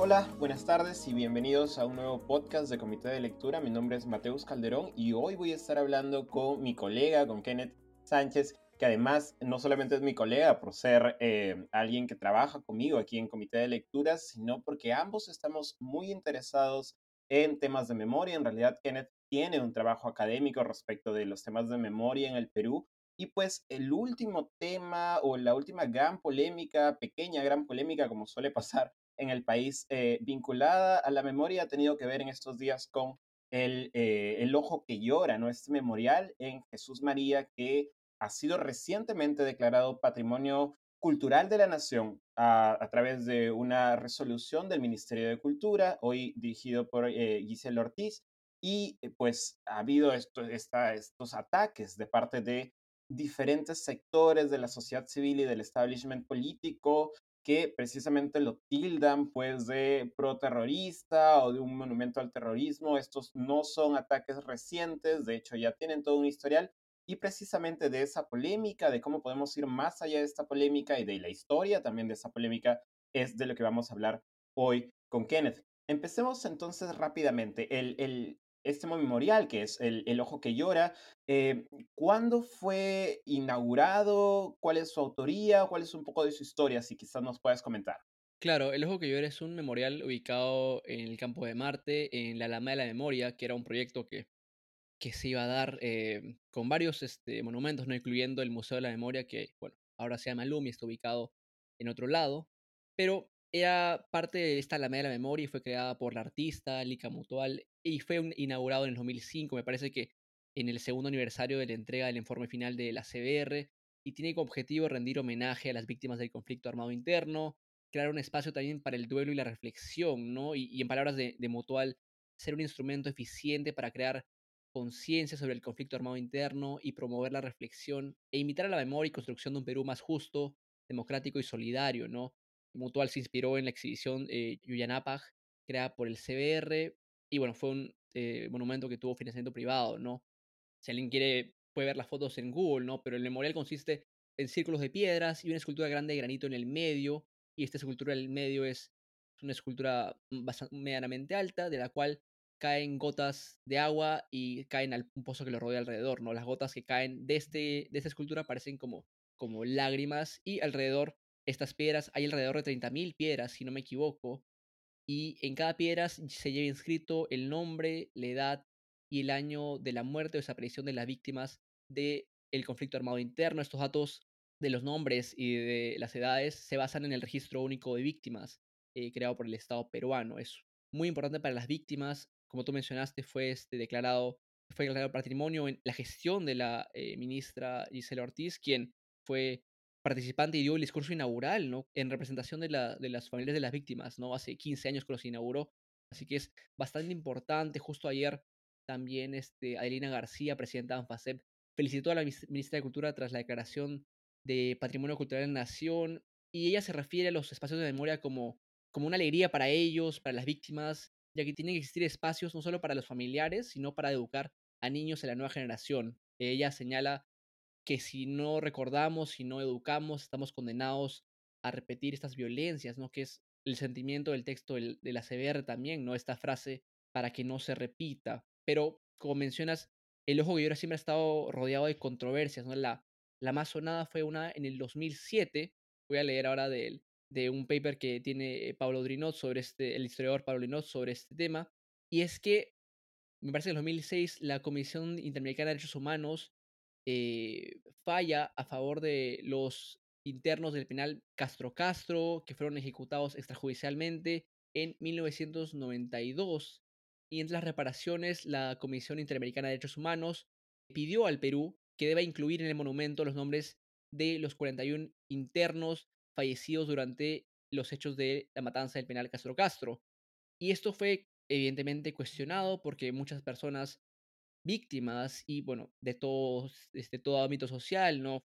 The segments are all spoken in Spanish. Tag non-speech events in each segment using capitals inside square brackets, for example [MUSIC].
Hola, buenas tardes y bienvenidos a un nuevo podcast de Comité de Lectura. Mi nombre es Mateus Calderón y hoy voy a estar hablando con mi colega, con Kenneth Sánchez, que además no solamente es mi colega por ser eh, alguien que trabaja conmigo aquí en Comité de Lecturas, sino porque ambos estamos muy interesados en temas de memoria. En realidad, Kenneth tiene un trabajo académico respecto de los temas de memoria en el Perú. Y pues el último tema o la última gran polémica, pequeña gran polémica, como suele pasar en el país eh, vinculada a la memoria ha tenido que ver en estos días con el, eh, el ojo que llora, ¿no? Este memorial en Jesús María que ha sido recientemente declarado Patrimonio Cultural de la Nación a, través de una resolución del Ministerio de Cultura, hoy dirigido por eh, Giselle Ortiz, y pues ha habido esto, estos ataques de parte de diferentes sectores de la sociedad civil y del establishment político que precisamente lo tildan pues de pro-terrorista o de un monumento al terrorismo. Estos no son ataques recientes, de hecho ya tienen todo un historial y precisamente de esa polémica, de cómo podemos ir más allá de esta polémica y de la historia también de esa polémica es de lo que vamos a hablar hoy con Kenneth. Empecemos entonces rápidamente. El, el, este memorial, que es el, Ojo que Llora. Eh, ¿Cuándo fue inaugurado? ¿Cuál es su autoría? ¿Cuál es un poco de su historia? Si quizás nos puedas comentar. Claro, El Ojo que Llora es un memorial ubicado en el campo de Marte, en la Lama de la Memoria, que era un proyecto que, que se iba a dar eh, con varios este, monumentos, ¿no? incluyendo el Museo de la Memoria, que bueno, ahora se llama Lumi, está ubicado en otro lado. Pero era parte de esta Alameda de la Memoria y fue creada por la artista Lika Mutual y fue inaugurado en el 2005, me parece que en el segundo aniversario de la entrega del informe final de la CBR y tiene como objetivo rendir homenaje a las víctimas del conflicto armado interno, crear un espacio también para el duelo y la reflexión, ¿no? Y, en palabras de, de Mutual, ser un instrumento eficiente para crear conciencia sobre el conflicto armado interno y promover la reflexión e invitar a la memoria y construcción de un Perú más justo, democrático y solidario, ¿no? Mutual se inspiró en la exhibición eh, creada por el CBR, y bueno, fue un eh, monumento que tuvo financiamiento privado, ¿no? Si alguien quiere, puede ver las fotos en Google, ¿no? Pero el memorial consiste en círculos de piedras y una escultura grande de granito en el medio, y esta escultura en el medio es una escultura medianamente alta, de la cual caen gotas de agua y caen al un pozo que lo rodea alrededor, ¿no? Las gotas que caen de, este, de esta escultura parecen como, como lágrimas y alrededor estas piedras, hay alrededor de 30.000 piedras, si no me equivoco, y en cada piedra se lleva inscrito el nombre, la edad y el año de la muerte o desaparición de las víctimas del el conflicto armado interno. Estos datos de los nombres y de las edades se basan en el registro único de víctimas eh, creado por el Estado peruano. Es muy importante para las víctimas. Como tú mencionaste, fue este, declarado, fue declarado patrimonio en la gestión de la eh, ministra Gisela Ortiz, quien fue participante y dio el discurso inaugural, ¿no? En representación de, la, de las familias de las víctimas, ¿no? Hace 15 años que los inauguró. Así que es bastante importante. Justo ayer también este, Adelina García, presidenta de ANFACEP, felicitó a la ministra de Cultura tras la declaración de Patrimonio Cultural de la Nación y ella se refiere a los espacios de memoria como, como una alegría para ellos, para las víctimas, ya que tienen que existir espacios no solo para los familiares, sino para educar a niños de la nueva generación. Ella señala que si no recordamos, si no educamos, estamos condenados a repetir estas violencias, ¿no? Que es el sentimiento del texto de la CBR también, ¿no? Esta frase para que no se repita. Pero, como mencionas, el ojo que llora siempre ha estado rodeado de controversias, ¿no? La, la más sonada fue una en el 2007, voy a leer ahora de, de un paper que tiene Pablo Drinot sobre este, el historiador Pablo Drinot sobre este tema, y es que, me parece que en el 2006 la Comisión Interamericana de Derechos Humanos eh, falla a favor de los internos del penal Castro Castro, que fueron ejecutados extrajudicialmente en 1992. Y entre las reparaciones, la Comisión Interamericana de Derechos Humanos pidió al Perú que deba incluir en el monumento los nombres de los 41 internos fallecidos durante los hechos de la matanza del penal Castro Castro. Y esto fue evidentemente cuestionado porque muchas personas víctimas y, bueno, de todo, este, todo ámbito social, ¿no?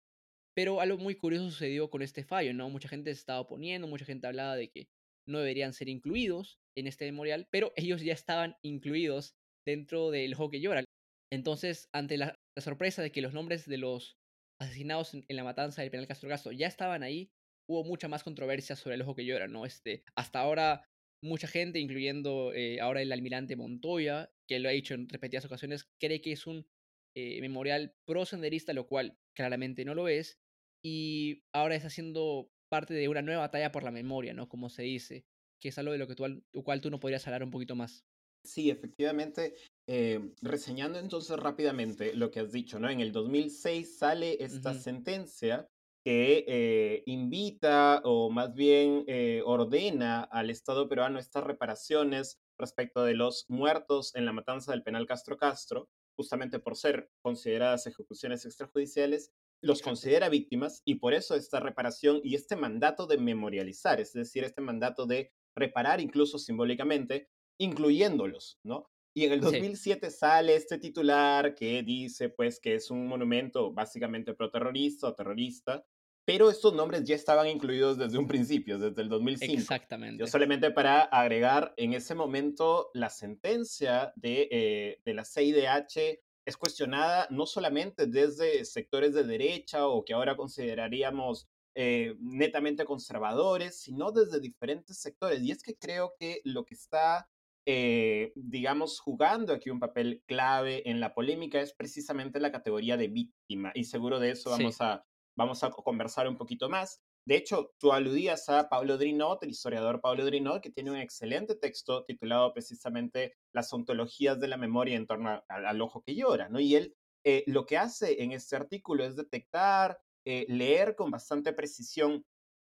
Pero algo muy curioso sucedió con este fallo, ¿no? Mucha gente se estaba oponiendo, mucha gente hablaba de que no deberían ser incluidos en este memorial, pero ellos ya estaban incluidos dentro del hockey llora. Entonces, ante la, sorpresa de que los nombres de los asesinados en, la matanza del penal Castro Castro ya estaban ahí, hubo mucha más controversia sobre el ojo que llora, ¿no? Este, hasta ahora mucha gente, incluyendo eh, ahora el almirante Montoya, que lo ha dicho en repetidas ocasiones, cree que es un eh, memorial pro-senderista, lo cual claramente no lo es, y ahora está haciendo parte de una nueva batalla por la memoria, ¿no? Como se dice, que es algo de lo que tú, cual tú no podrías hablar un poquito más. Sí, efectivamente. Eh, reseñando entonces rápidamente lo que has dicho, ¿no? En el 2006 sale esta sentencia que eh, invita o más bien eh, ordena al Estado peruano estas reparaciones respecto de los muertos en la matanza del penal Castro Castro, justamente por ser consideradas ejecuciones extrajudiciales, los considera víctimas y por eso esta reparación y este mandato de memorializar, es decir, este mandato de reparar incluso simbólicamente incluyéndolos, ¿no? Y en el 2007 sale este titular que dice, pues, que es un monumento básicamente pro-terrorista o terrorista, pero estos nombres ya estaban incluidos desde un principio, desde el 2005. Exactamente. Yo solamente para agregar, en ese momento la sentencia de, eh, de la CIDH es cuestionada no solamente desde sectores de derecha o que ahora consideraríamos eh, netamente conservadores, sino desde diferentes sectores. Y es que creo que lo que está eh, digamos, jugando aquí un papel clave en la polémica es precisamente la categoría de víctima. Y seguro de eso vamos, a, vamos a conversar un poquito más. De hecho, tú aludías a Pablo Drinot, el historiador Pablo Drinot, que tiene un excelente texto titulado precisamente Las ontologías de la memoria en torno al ojo que llora, ¿no? Y él eh, lo que hace en este artículo es detectar, eh, leer con bastante precisión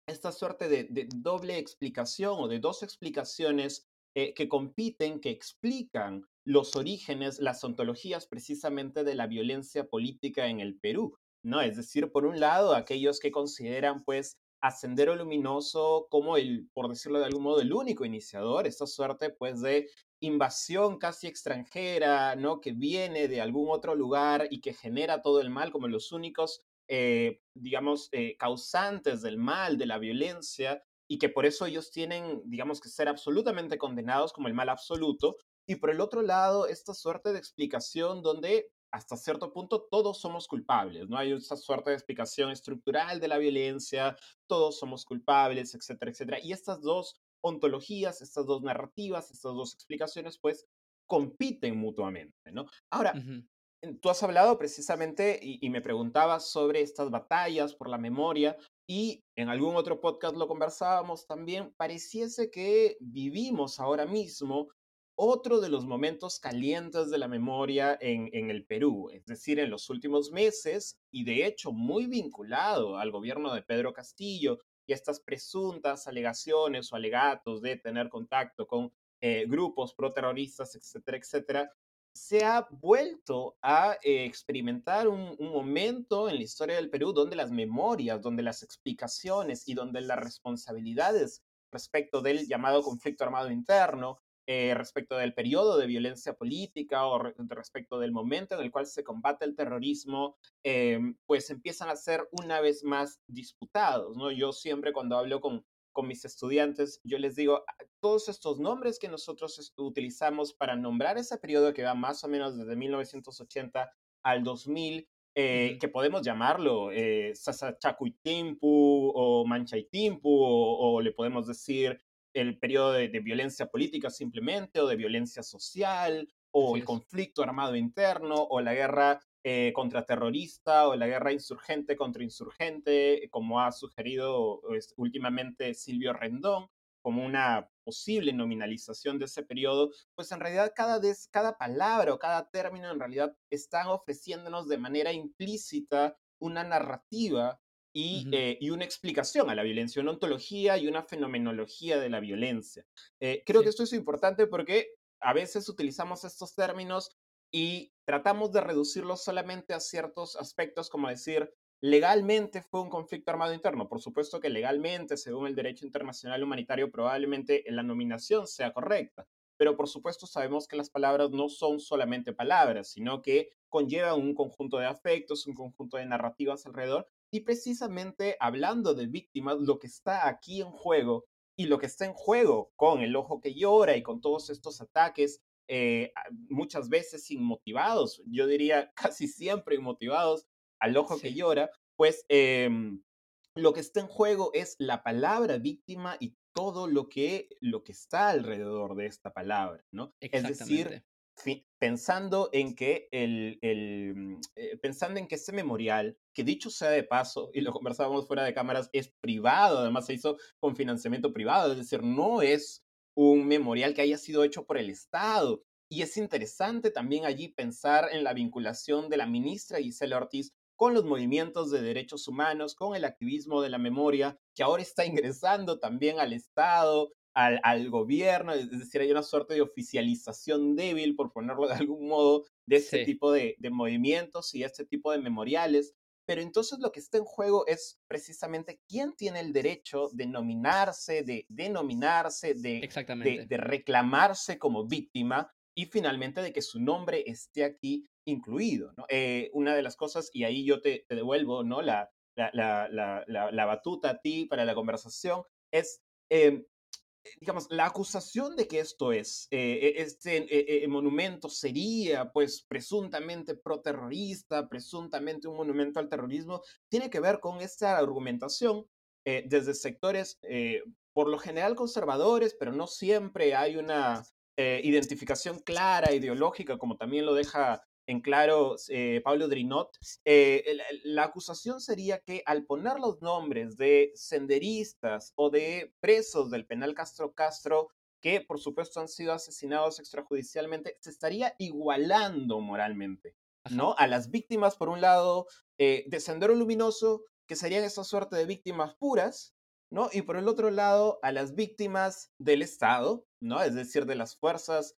esta suerte de, doble explicación o de dos explicaciones eh, que compiten, que explican los orígenes, las ontologías precisamente de la violencia política en el Perú, ¿no? Es decir, por un lado, aquellos que consideran, pues, a Sendero Luminoso como el, por decirlo de algún modo, el único iniciador, esta suerte, pues, de invasión casi extranjera, ¿no? Que viene de algún otro lugar y que genera todo el mal como los únicos, eh, digamos, eh, causantes del mal, de la violencia, y que por eso ellos tienen, digamos, que ser absolutamente condenados como el mal absoluto. Y por el otro lado, esta suerte de explicación donde hasta cierto punto todos somos culpables, ¿no? Hay esta suerte de explicación estructural de la violencia, todos somos culpables, etcétera, etcétera. Y estas dos ontologías, estas dos narrativas, estas dos explicaciones, pues compiten mutuamente, ¿no? Ahora, tú has hablado precisamente y, me preguntabas sobre estas batallas por la memoria y en algún otro podcast lo conversábamos también, pareciese que vivimos ahora mismo otro de los momentos calientes de la memoria en, en, el Perú, es decir, en los últimos meses, y de hecho muy vinculado al gobierno de Pedro Castillo y estas presuntas alegaciones o alegatos de tener contacto con eh, grupos proterroristas, etcétera, etcétera, se ha vuelto a eh, experimentar un, momento en la historia del Perú donde las memorias, donde las explicaciones y donde las responsabilidades respecto del llamado conflicto armado interno, eh, respecto del periodo de violencia política o respecto del momento en el cual se combate el terrorismo, eh, pues empiezan a ser una vez más disputados. ¿no? Yo siempre cuando hablo con con mis estudiantes, yo les digo, ah, todos estos nombres que nosotros utilizamos para nombrar ese periodo que va más o menos desde 1980 al 2000, eh, que podemos llamarlo eh, Sasachacuitimpu o Manchaitimpu, o, o le podemos decir el periodo de, violencia política simplemente, o de violencia social, o el conflicto armado interno, o la guerra eh, contraterrorista o la guerra insurgente contra insurgente, como ha sugerido pues, últimamente Silvio Rendón, como una posible nominalización de ese periodo, pues en realidad cada, vez, cada palabra o cada término en realidad están ofreciéndonos de manera implícita una narrativa y, eh, y, una explicación a la violencia, una ontología y una fenomenología de la violencia. Eh, creo que esto es importante porque a veces utilizamos estos términos y tratamos de reducirlo solamente a ciertos aspectos, como decir, legalmente fue un conflicto armado interno. Por supuesto que legalmente, según el derecho internacional humanitario, probablemente la nominación sea correcta. Pero por supuesto sabemos que las palabras no son solamente palabras, sino que conllevan un conjunto de afectos, un conjunto de narrativas alrededor. Y precisamente hablando de víctimas, lo que está aquí en juego y lo que está en juego con el ojo que llora y con todos estos ataques eh, muchas veces inmotivados, yo diría [LAUGHS] casi siempre inmotivados al ojo que llora, pues em, lo que está en juego es la palabra víctima y todo lo que, lo que está alrededor de esta palabra, ¿no? Es decir, pensando en que el, el eh, pensando en que ese memorial, que dicho sea de paso, y lo conversábamos fuera de cámaras, es privado, además se hizo con financiamiento privado, es decir, no es un memorial que haya sido hecho por el Estado. Y es interesante también allí pensar en la vinculación de la ministra Gisela Ortiz con los movimientos de derechos humanos, con el activismo de la memoria, que ahora está ingresando también al Estado, al, al, gobierno, es decir, hay una suerte de oficialización débil, por ponerlo de algún modo, de este tipo de, de, movimientos y este tipo de memoriales. Pero entonces lo que está en juego es precisamente quién tiene el derecho de nominarse, de denominarse, de, de, de reclamarse como víctima y finalmente de que su nombre esté aquí incluido. ¿no? Eh, una de las cosas, y ahí yo te, te devuelvo ¿no? la, la, la, la, batuta a ti para la conversación, es eh, digamos, la acusación de que esto es, eh, e, este eh, eh, monumento sería, pues, presuntamente pro-terrorista, presuntamente un monumento al terrorismo, tiene que ver con esta argumentación desde sectores, por lo general conservadores, pero no siempre hay una identificación clara, ideológica, como también lo deja en claro eh, Pablo Drinot, eh, la, acusación sería que al poner los nombres de senderistas o de presos del penal Castro Castro, que por supuesto han sido asesinados extrajudicialmente, se estaría igualando moralmente, ¿no? A las víctimas, por un lado, eh, de Sendero Luminoso, que serían esa suerte de víctimas puras, ¿no? Y por el otro lado, a las víctimas del Estado, ¿no? Es decir, de las fuerzas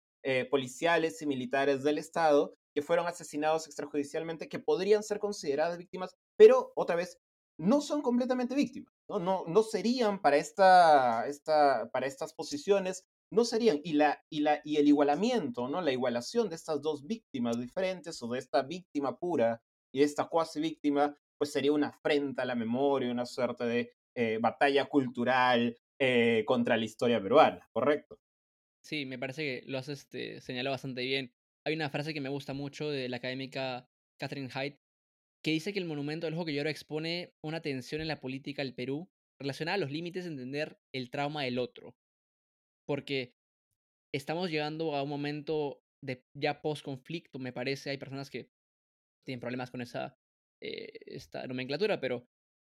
policiales y militares del Estado, que fueron asesinados extrajudicialmente, que podrían ser consideradas víctimas, pero otra vez, no son completamente víctimas, no, no, no serían para, esta, esta, para estas posiciones, no serían, y, la, y, la, y el igualamiento, ¿no? la igualación de estas dos víctimas diferentes o de esta víctima pura y de esta cuasi víctima, pues sería una afrenta a la memoria, una suerte de eh, batalla cultural eh, contra la historia peruana, ¿correcto? Sí, me parece que lo has este, señalado bastante bien hay una frase que me gusta mucho de la académica Catherine Hyde, que dice que el monumento del ojo que expone una tensión en la política del Perú relacionada a los límites de entender el trauma del otro. Porque estamos llegando a un momento de ya post-conflicto, me parece. Hay personas que tienen problemas con esa eh, esta nomenclatura, pero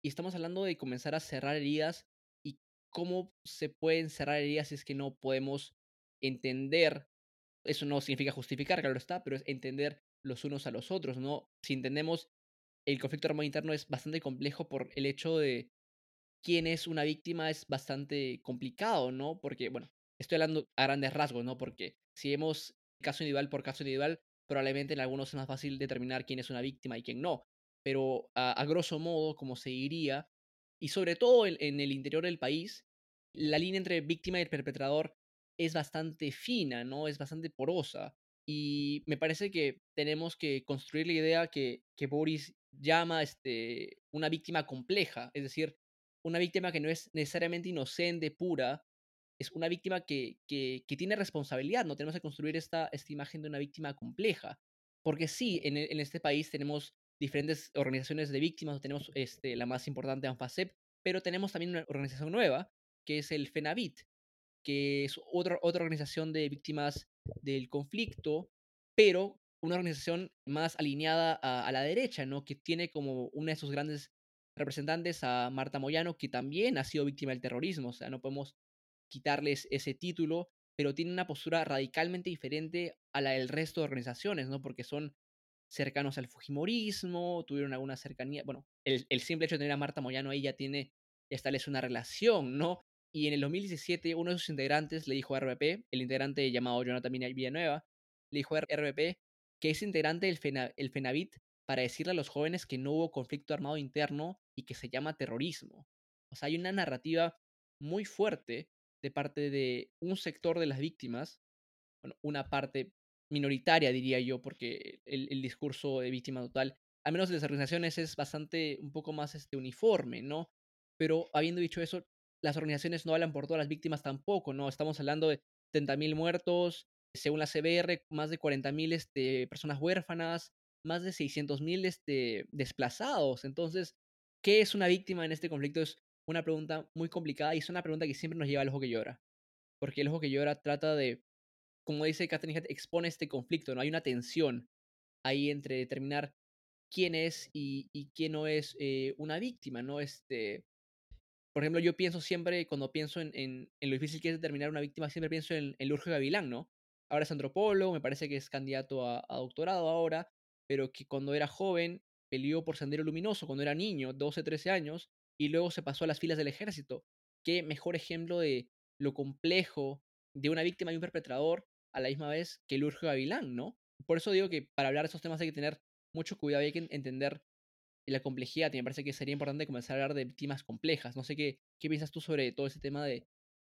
y estamos hablando de comenzar a cerrar heridas y cómo se pueden cerrar heridas si es que no podemos entender eso no significa justificar, claro está, pero es entender los unos a los otros, ¿no? Si entendemos, el conflicto armado interno es bastante complejo por el hecho de quién es una víctima es bastante complicado, ¿no? Porque, bueno, estoy hablando a grandes rasgos, ¿no? Porque si vemos caso individual por caso individual, probablemente en algunos es más fácil determinar quién es una víctima y quién no. Pero a, grosso modo, como se diría, y sobre todo en el interior del país, la línea entre víctima y perpetrador es bastante fina, ¿no? Es bastante porosa. Y me parece que tenemos que construir la idea que, que Boris llama este, una víctima compleja, es decir, una víctima que no es necesariamente inocente, pura, es una víctima que, que, que tiene responsabilidad, no tenemos que construir esta, esta imagen de una víctima compleja. Porque sí, en, en este país tenemos diferentes organizaciones de víctimas, tenemos este, la más importante, ANFACEP, pero tenemos también una organización nueva, que es el FENAVIT, que es otra, otra organización de víctimas del conflicto, pero una organización más alineada a, la derecha, ¿no? Que tiene como una de sus grandes representantes a Marta Moyano, que también ha sido víctima del terrorismo, o sea, no podemos quitarles ese título, pero tiene una postura radicalmente diferente a la del resto de organizaciones, ¿no? Porque son cercanos al Fujimorismo, tuvieron alguna cercanía, bueno, el, el simple hecho de tener a Marta Moyano ahí ya tiene, establece una relación, ¿no? Y en el 2017 uno de sus integrantes le dijo a RBP, el integrante llamado Jonathan Villanueva, le dijo a RBP que es integrante del el FENAVIT para decirle a los jóvenes que no hubo conflicto armado interno y que se llama terrorismo. O sea, hay una narrativa muy fuerte de parte de un sector de las víctimas, bueno, una parte minoritaria diría yo, porque el, el discurso de víctima total, al menos de las organizaciones, es bastante un poco más este, uniforme, ¿no? Pero habiendo dicho eso, las organizaciones no hablan por todas las víctimas tampoco, ¿no? Estamos hablando de 70.000 muertos, según la CBR, más de 40.000 este, personas huérfanas, más de 600.000 este, desplazados. Entonces, ¿qué es una víctima en este conflicto? Es una pregunta muy complicada y es una pregunta que siempre nos lleva al ojo que llora. Porque el ojo que llora trata de, como dice Catherine Head, expone este conflicto, ¿no? Hay una tensión ahí entre determinar quién es y, quién no es eh, una víctima, ¿no? Este, por ejemplo, yo pienso siempre, cuando pienso en, lo difícil que es determinar una víctima, siempre pienso en, en Gavilán, ¿no? Ahora es antropólogo, me parece que es candidato a, doctorado ahora, pero que cuando era joven peleó por Sendero Luminoso, cuando era niño, 12, 13 años, y luego se pasó a las filas del ejército. Qué mejor ejemplo de lo complejo de una víctima y un perpetrador a la misma vez que Lurjo Gavilán, ¿no? Por eso digo que para hablar de esos temas hay que tener mucho cuidado y hay que entender la complejidad. Y me parece que sería importante comenzar a hablar de víctimas complejas. No sé qué, qué piensas tú sobre todo ese tema de,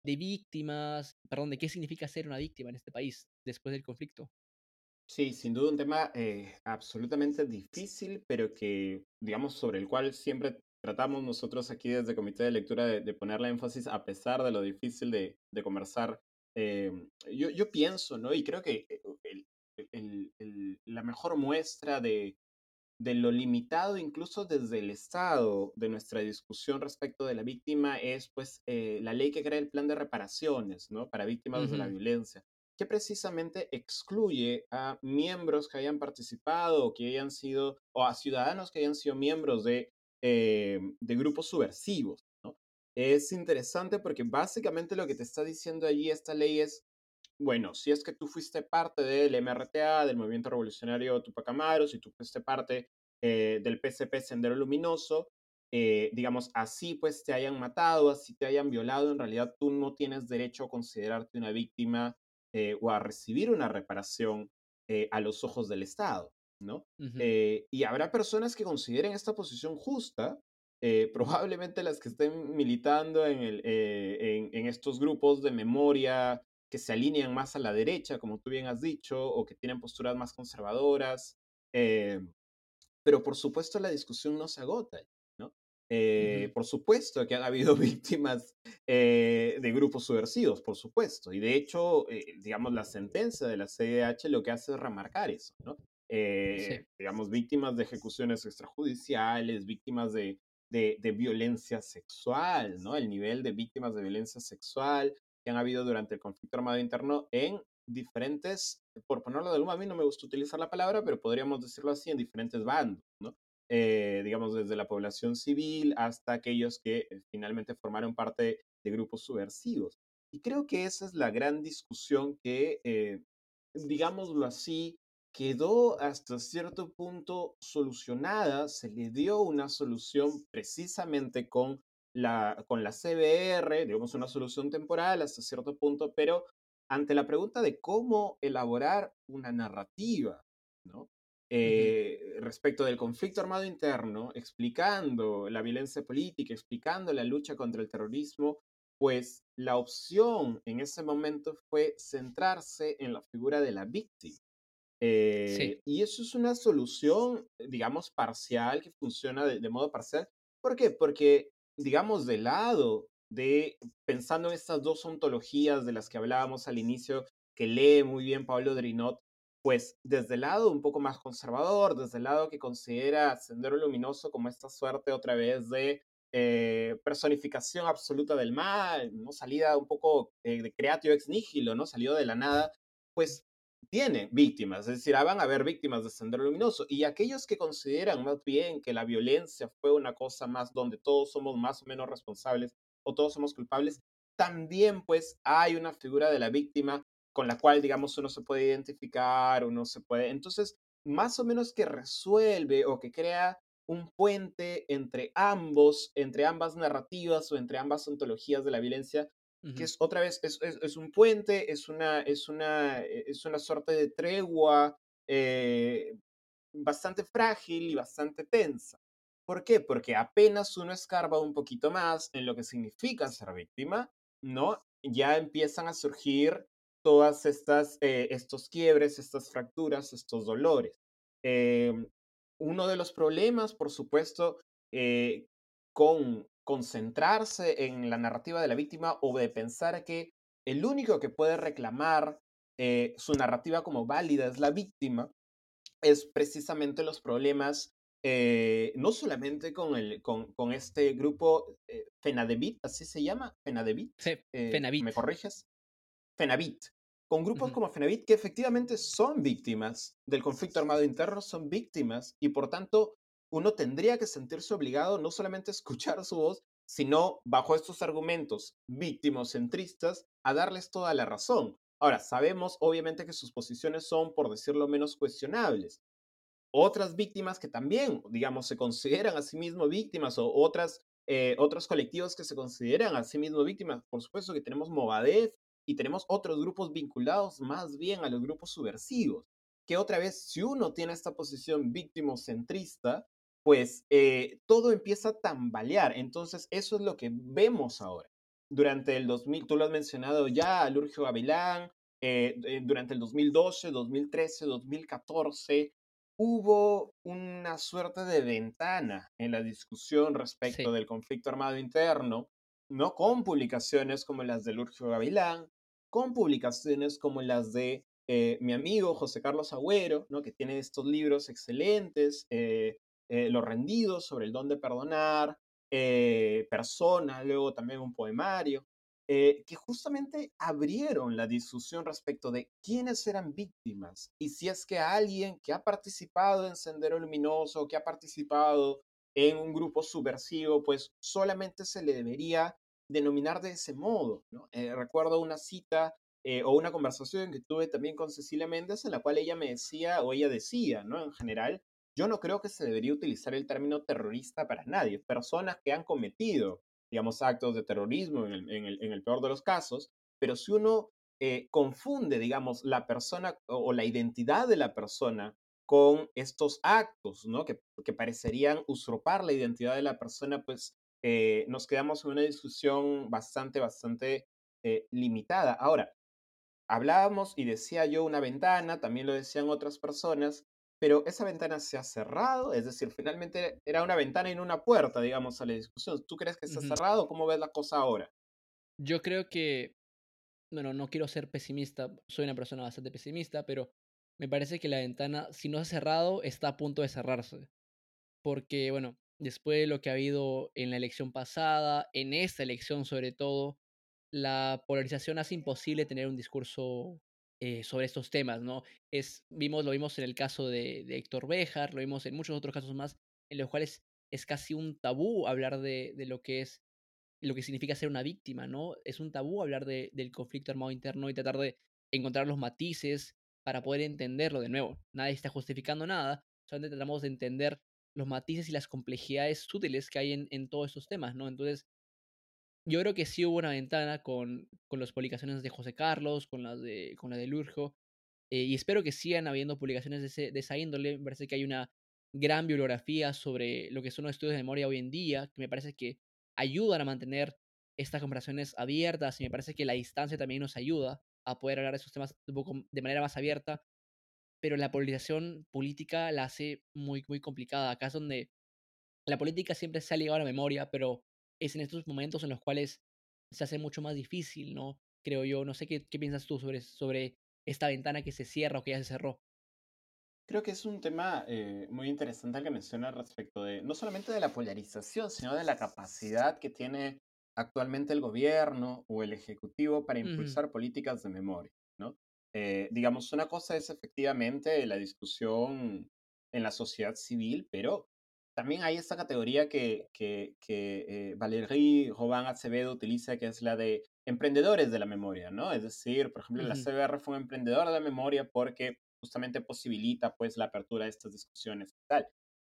de víctimas, perdón, de qué significa ser una víctima en este país después del conflicto. Sí, sin duda un tema eh, absolutamente difícil, pero que, digamos, sobre el cual siempre tratamos nosotros aquí desde Comité de Lectura de, poner la énfasis a pesar de lo difícil de, de conversar. Eh, yo, yo, pienso, ¿no? Y creo que el, el, la mejor muestra de, de lo limitado incluso desde el Estado de nuestra discusión respecto de la víctima es pues eh, la ley que crea el plan de reparaciones ¿no? para víctimas de la violencia, que precisamente excluye a miembros que hayan participado o que hayan sido, o a ciudadanos que hayan sido miembros de, eh, de grupos subversivos. ¿no? Es interesante porque básicamente lo que te está diciendo allí esta ley es bueno, si es que tú fuiste parte del MRTA, del Movimiento Revolucionario Tupac Amaru, si tú fuiste parte eh, del PCP Sendero Luminoso, eh, digamos, así pues te hayan matado, así te hayan violado, en realidad tú no tienes derecho a considerarte una víctima eh, o a recibir una reparación a los ojos del Estado, ¿no? y habrá personas que consideren esta posición justa, probablemente las que estén militando en, el, en estos grupos de memoria que se alinean más a la derecha, como tú bien has dicho, o que tienen posturas más conservadoras. Eh, pero por supuesto la discusión no se agota, ¿no? Eh, por supuesto que han habido [LAUGHS] víctimas eh, de grupos subversivos, por supuesto. Y de hecho, digamos, la sentencia de la CDH lo que hace es remarcar eso, ¿no? Digamos, víctimas de ejecuciones extrajudiciales, víctimas de, de, de, violencia sexual, ¿no? El nivel de víctimas de violencia sexual, que han habido durante el conflicto armado interno en diferentes, por ponerlo de alguna, a mí no me gusta utilizar la palabra, pero podríamos decirlo así, en diferentes bandos, ¿no? Eh, digamos, desde la población civil hasta aquellos que eh, finalmente formaron parte de grupos subversivos. Y creo que esa es la gran discusión que, eh, digámoslo así, quedó hasta cierto punto solucionada, se le dio una solución precisamente con la, con la CBR, digamos una solución temporal hasta cierto punto, pero ante la pregunta de cómo elaborar una narrativa, ¿no? Eh, respecto del conflicto armado interno, explicando la violencia política, explicando la lucha contra el terrorismo, pues la opción en ese momento fue centrarse en la figura de la víctima. Eh, y eso es una solución, digamos, parcial, que funciona de, de modo parcial. ¿Por qué? Porque digamos, de lado de, pensando en estas dos ontologías de las que hablábamos al inicio, que lee muy bien Pablo Drinot, pues desde el lado un poco más conservador, desde el lado que considera Sendero Luminoso como esta suerte otra vez de eh, personificación absoluta del mal, ¿no? salida un poco eh, de creatio ex nihilo, ¿no? salió de la nada, pues tiene víctimas, es decir, ah, van a haber víctimas de Sendero Luminoso. Y aquellos que consideran más bien que la violencia fue una cosa más donde todos somos más o menos responsables o todos somos culpables, también pues hay una figura de la víctima con la cual, digamos, uno se puede identificar, uno se puede... Entonces, más o menos que resuelve o que crea un puente entre ambos, entre ambas narrativas o entre ambas ontologías de la violencia, que es otra vez, es, es, un puente, es una, es una, eh, es una suerte de tregua eh, bastante frágil y bastante tensa. ¿Por qué? Porque apenas uno escarba un poquito más en lo que significa ser víctima, ¿no? Ya empiezan a surgir todas estas, eh, estos quiebres, estas fracturas, estos dolores. Em, uno de los problemas, por supuesto, con concentrarse en la narrativa de la víctima o de pensar que el único que puede reclamar eh, su narrativa como válida es la víctima, es precisamente los problemas eh, no solamente con, el, con, con este grupo eh, Fenadebit, así se llama, Fenadebit, eh, Fenavit. ¿me corriges? Fenavit, con grupos como Fenavit que efectivamente son víctimas del conflicto armado interno, son víctimas y por tanto uno tendría que sentirse obligado no solamente a escuchar su voz, sino bajo estos argumentos víctimocentristas a darles toda la razón. Ahora, sabemos obviamente que sus posiciones son, por decirlo menos, cuestionables. Otras víctimas que también, digamos, se consideran a sí mismos víctimas o otras, eh, otros colectivos que se consideran a sí mismos víctimas, por supuesto que tenemos Movadef y tenemos otros grupos vinculados más bien a los grupos subversivos, que otra vez, si uno tiene esta posición víctimo-centrista, pues eh, todo empieza a tambalear. Entonces, eso es lo que vemos ahora. Durante el 2000, tú lo has mencionado ya, Alurgio Gavilán, eh, eh, durante el 2012, 2013, 2014, hubo una suerte de ventana en la discusión respecto Sí, del conflicto armado interno, no con publicaciones como las de Lurgio Gavilán, con publicaciones como las de eh, mi amigo José Carlos Agüero, ¿no? que tiene estos libros excelentes, eh, eh, Los rendidos sobre el don de perdonar, eh, Persona, luego también un poemario, eh, que justamente abrieron la discusión respecto de quiénes eran víctimas y si es que alguien que ha participado en Sendero Luminoso, que ha participado en un grupo subversivo, pues solamente se le debería denominar de ese modo. Eh, recuerdo una cita eh, o una conversación que tuve también con Cecilia Méndez en la cual ella me decía, o ella decía, ¿no? En general, yo no creo que se debería utilizar el término terrorista para nadie. Personas que han cometido, digamos, actos de terrorismo en el, en el, en el peor de los casos, pero si uno eh, confunde, digamos, la persona o, la identidad de la persona con estos actos, ¿no? Que, que parecerían usurpar la identidad de la persona, pues eh, nos quedamos en una discusión bastante, bastante eh, limitada. Ahora, hablábamos y decía yo una ventana, también lo decían otras personas, pero esa ventana se ha cerrado, es decir, finalmente era una ventana y no una puerta, digamos, a la discusión. ¿Tú crees que está ujú. cerrado? ¿Cómo ves la cosa ahora? Yo creo que, bueno, no quiero ser pesimista, soy una persona bastante pesimista, pero me parece que la ventana, si no se ha cerrado, está a punto de cerrarse. Porque, bueno, después de lo que ha habido en la elección pasada, en esta elección sobre todo, la polarización hace imposible tener un discurso eh, sobre estos temas, ¿no? Es, vimos, lo vimos en el caso de, de Héctor Béjar, lo vimos en muchos otros casos más, en los cuales es casi un tabú hablar de, de lo que es lo que significa ser una víctima, ¿no? Es un tabú hablar de, del conflicto armado interno y tratar de encontrar los matices para poder entenderlo de nuevo. Nadie está justificando nada, solamente tratamos de entender los matices y las complejidades sutiles que hay en, en todos estos temas, ¿no? Entonces, yo creo que sí hubo una ventana con, con las publicaciones de José Carlos, con las de, con la de Lurjo, eh, y espero que sigan habiendo publicaciones de, ese, de esa índole. Me parece que hay una gran bibliografía sobre lo que son los estudios de memoria hoy en día, que me parece que ayudan a mantener estas conversaciones abiertas y me parece que la distancia también nos ayuda a poder hablar de esos temas un poco de manera más abierta, pero la polarización política la hace muy, muy complicada. Acá es donde la política siempre se ha ligado a la memoria, pero es en estos momentos en los cuales se hace mucho más difícil, ¿no? Creo yo. No sé qué, qué piensas tú sobre, sobre esta ventana que se cierra o que ya se cerró. Creo que es un tema eh, muy interesante el que menciona respecto de no solamente de la polarización, sino de la capacidad que tiene actualmente el gobierno o el ejecutivo para impulsar políticas de memoria, ¿no? Eh, digamos, una cosa es efectivamente la discusión en la sociedad civil, pero también hay esta categoría que, que, que eh, Valéry Robán Acevedo utiliza, que es la de emprendedores de la memoria, ¿no? Es decir, por ejemplo, la ujú, CBR fue un emprendedor de la memoria porque justamente posibilita pues la apertura de estas discusiones y tal.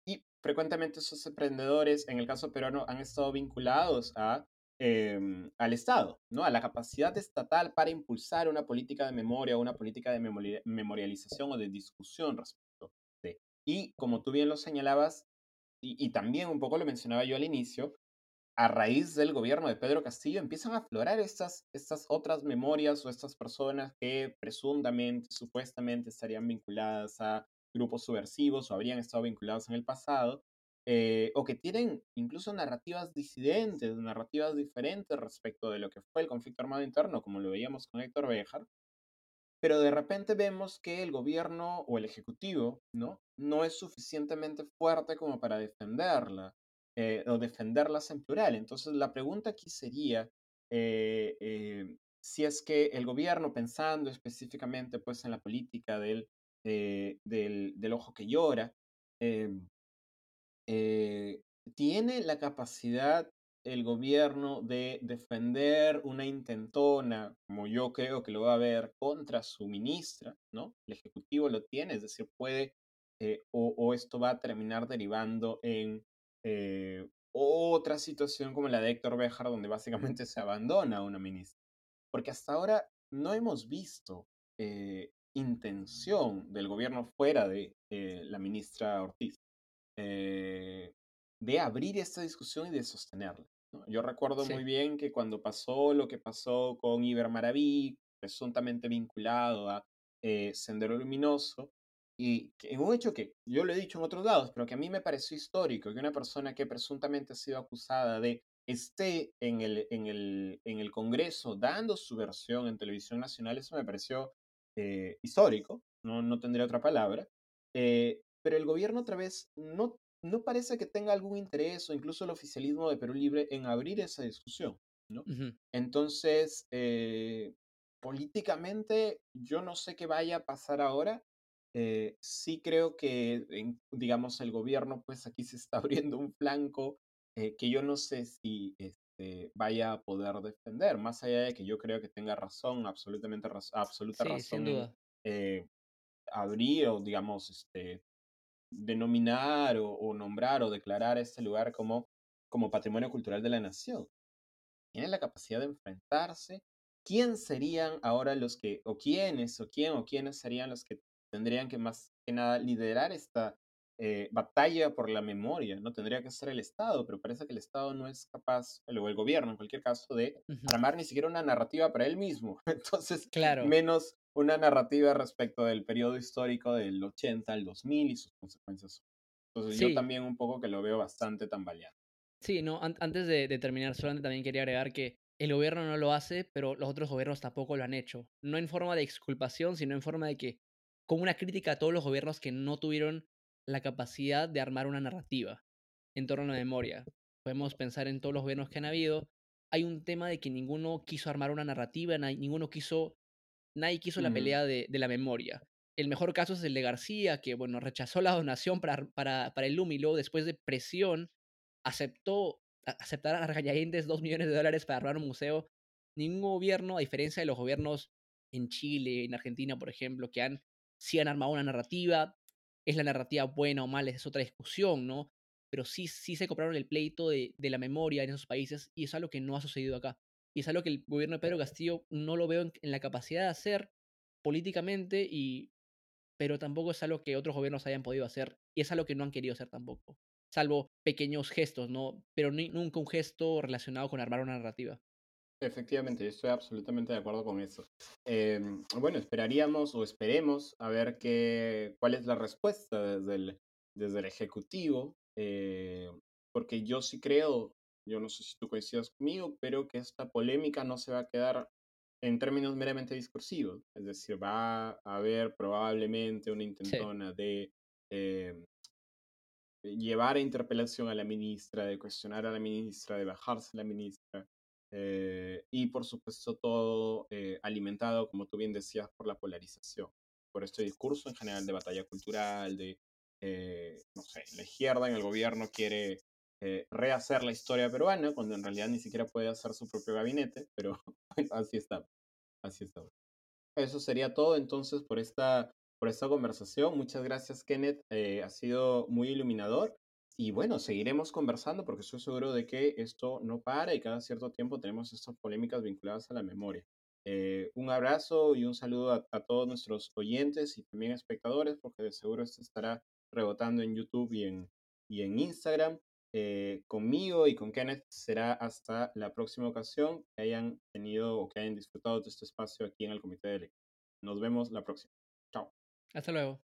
Y frecuentemente esos emprendedores, en el caso peruano, han estado vinculados a, eh, al Estado, ¿no? A la capacidad estatal para impulsar una política de memoria, una política de memori memorialización o de discusión respecto de. Y como tú bien lo señalabas, y, también un poco lo mencionaba yo al inicio, a raíz del gobierno de Pedro Castillo empiezan a aflorar estas, estas otras memorias o estas personas que presuntamente, supuestamente estarían vinculadas a grupos subversivos o habrían estado vinculados en el pasado, eh, o que tienen incluso narrativas disidentes, narrativas diferentes respecto de lo que fue el conflicto armado interno, como lo veíamos con Héctor Béjar, pero de repente vemos que el gobierno o el ejecutivo, ¿no? No es suficientemente fuerte como para defenderla eh, o defenderlas en plural. Entonces, la pregunta aquí sería eh, eh, si es que el gobierno, pensando específicamente pues, en la política del, del, del, ojo que llora, em, tiene la capacidad el gobierno de defender una intentona, como yo creo que lo va a ver, contra su ministra, ¿no? El Ejecutivo lo tiene, es decir, puede, eh, o, esto va a terminar derivando en eh, otra situación como la de Héctor Béjar, donde básicamente se abandona a una ministra. Porque hasta ahora no hemos visto eh, intención del gobierno fuera de la ministra Ortiz de abrir esta discusión y de sostenerla. Yo recuerdo muy bien que cuando pasó lo que pasó con Iber Maraví, presuntamente vinculado a eh, Sendero Luminoso, y que un hecho que yo lo he dicho en otros lados, pero que a mí me pareció histórico, que una persona que presuntamente ha sido acusada de esté en el, en el, en el Congreso dando su versión en televisión nacional, eso me pareció eh, histórico, no, no tendría otra palabra. Eh, pero el gobierno otra vez no no parece que tenga algún interés o incluso el oficialismo de Perú Libre en abrir esa discusión, ¿no? Entonces, eh, políticamente, yo no sé qué vaya a pasar ahora. Eh, sí creo que, digamos, el gobierno, pues aquí se está [LAUGHS] abriendo un flanco eh, que yo no sé si este, vaya a poder defender, más allá de que yo creo que tenga razón, absolutamente absoluta razón en abrir o, digamos, este, denominar o, nombrar o declarar este lugar como, como patrimonio cultural de la nación. Tienen la capacidad de enfrentarse. ¿Quién serían ahora los que, o quiénes, o quién, o quiénes serían los que tendrían que más que nada liderar esta eh, batalla por la memoria? No tendría que ser el Estado, pero parece que el Estado no es capaz, o el gobierno en cualquier caso, de armar ni siquiera una narrativa para él mismo. [LAUGHS] Entonces, claro. menos una narrativa respecto del periodo histórico del 80 al 2000 y sus consecuencias. Entonces yo también un poco que lo veo bastante tambaleado. Sí, no, antes de, terminar, solamente también quería agregar que el gobierno no lo hace, pero los otros gobiernos tampoco lo han hecho. No en forma de exculpación, sino en forma de que, como una crítica a todos los gobiernos que no tuvieron la capacidad de armar una narrativa en torno a la memoria. Podemos pensar en todos los gobiernos que han habido. Hay un tema de que ninguno quiso armar una narrativa, ninguno quiso nadie quiso la pelea de, la memoria. El mejor caso es el de García, que bueno, rechazó la donación para, para, para el LUM y luego después de presión aceptó aceptar a regañadientes dos millones de dólares para armar un museo. Ningún gobierno, a diferencia de los gobiernos en Chile, en Argentina, por ejemplo, que han, sí han armado una narrativa, es la narrativa buena o mala, es otra discusión, ¿no? Pero sí, sí se compraron el pleito de, de la memoria en esos países y es algo que no ha sucedido acá. Y es algo que el gobierno de Pedro Castillo no lo veo en, la capacidad de hacer políticamente, y, pero tampoco es algo que otros gobiernos hayan podido hacer. Y es algo que no han querido hacer tampoco. Salvo pequeños gestos, ¿no? Pero nunca un gesto relacionado con armar una narrativa. Efectivamente, estoy absolutamente de acuerdo con eso. Em, bueno, esperaríamos o esperemos a ver qué, cuál es la respuesta desde el, desde el Ejecutivo, eh, porque yo sí creo yo no sé si tú coincidas conmigo, pero que esta polémica no se va a quedar en términos meramente discursivos. Es decir, va a haber probablemente una intentona de eh, llevar a interpelación a la ministra, de cuestionar a la ministra, de bajarse a la ministra. Eh, y por supuesto todo eh, alimentado, como tú bien decías, por la polarización, por este discurso en general de batalla cultural, de, no sé, la izquierda en el gobierno quiere eh, rehacer la historia peruana, cuando en realidad ni siquiera puede hacer su propio gabinete, pero [LAUGHS] así está. Así está. Eso sería todo entonces por esta, por esta conversación. Muchas gracias, Kenneth. Eh, ha sido muy iluminador. Y bueno, seguiremos conversando porque estoy seguro de que esto no para y cada cierto tiempo tenemos estas polémicas vinculadas a la memoria. Eh, un abrazo y un saludo a, a, todos nuestros oyentes y también espectadores, porque de seguro esto estará rebotando en YouTube y en, y en Instagram. Eh, conmigo y con Kenneth será hasta la próxima ocasión que hayan tenido o que hayan disfrutado de este espacio aquí en el Comité de Lectura. Nos vemos la próxima. Chao. Hasta luego.